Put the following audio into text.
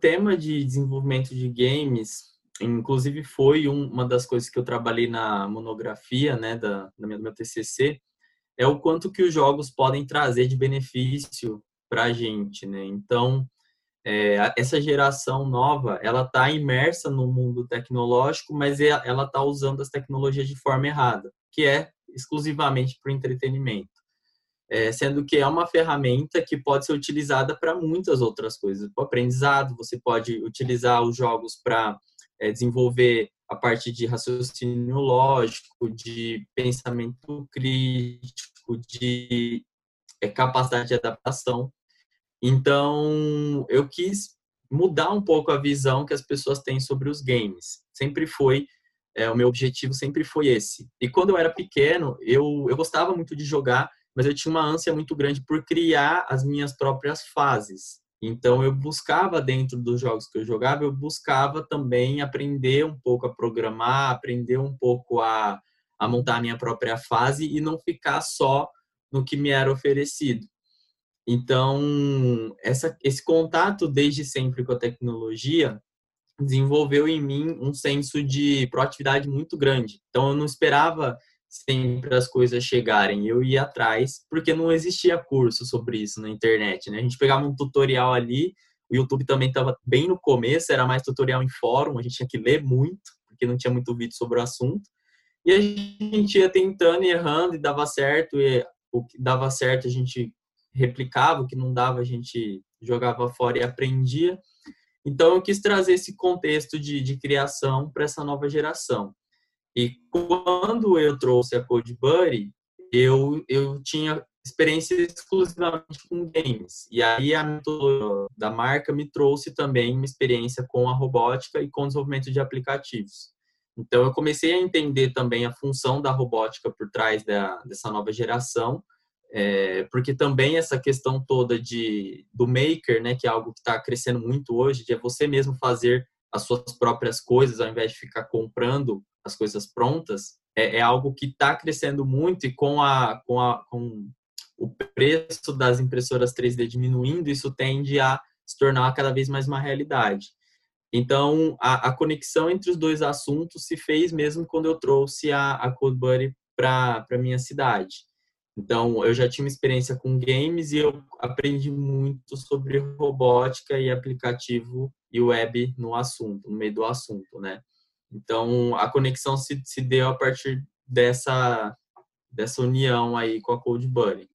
tema de desenvolvimento de games, inclusive foi uma das coisas que eu trabalhei na monografia, né, da, da minha, do meu TCC, é o quanto que os jogos podem trazer de benefício para a gente, né? Então, é, essa geração nova, ela está imersa no mundo tecnológico, mas é, ela está usando as tecnologias de forma errada, que é exclusivamente para o entretenimento. É, sendo que é uma ferramenta que pode ser utilizada para muitas outras coisas. Para aprendizado, você pode utilizar os jogos para é, desenvolver a parte de raciocínio lógico, de pensamento crítico, de é, capacidade de adaptação. Então, eu quis mudar um pouco a visão que as pessoas têm sobre os games. Sempre foi é, o meu objetivo sempre foi esse. E quando eu era pequeno, eu, eu gostava muito de jogar, mas eu tinha uma ânsia muito grande por criar as minhas próprias fases. Então eu buscava dentro dos jogos que eu jogava, eu buscava também aprender um pouco a programar, aprender um pouco a, a montar a minha própria fase e não ficar só no que me era oferecido. Então, essa, esse contato desde sempre com a tecnologia desenvolveu em mim um senso de proatividade muito grande. Então, eu não esperava sempre as coisas chegarem, eu ia atrás, porque não existia curso sobre isso na internet, né? A gente pegava um tutorial ali, o YouTube também estava bem no começo, era mais tutorial em fórum, a gente tinha que ler muito, porque não tinha muito vídeo sobre o assunto. E a gente ia tentando e errando e dava certo, e o que dava certo a gente replicava, o que não dava a gente jogava fora e aprendia. Então eu quis trazer esse contexto de, de criação para essa nova geração. E quando eu trouxe a Code Buddy, eu, eu tinha experiência exclusivamente com games. E aí a metodologia da marca me trouxe também uma experiência com a robótica e com o desenvolvimento de aplicativos. Então eu comecei a entender também a função da robótica por trás da, dessa nova geração é, porque também essa questão toda de do maker, né, que é algo que está crescendo muito hoje, de é você mesmo fazer as suas próprias coisas ao invés de ficar comprando as coisas prontas, é, é algo que está crescendo muito e com a com a com o preço das impressoras 3D diminuindo, isso tende a se tornar cada vez mais uma realidade. Então, a, a conexão entre os dois assuntos se fez mesmo quando eu trouxe a, a CodeBuddy para a minha cidade. Então, eu já tinha uma experiência com games e eu aprendi muito sobre robótica e aplicativo e web no assunto, no meio do assunto, né? Então, a conexão se, se deu a partir dessa, dessa união aí com a Code Buddy.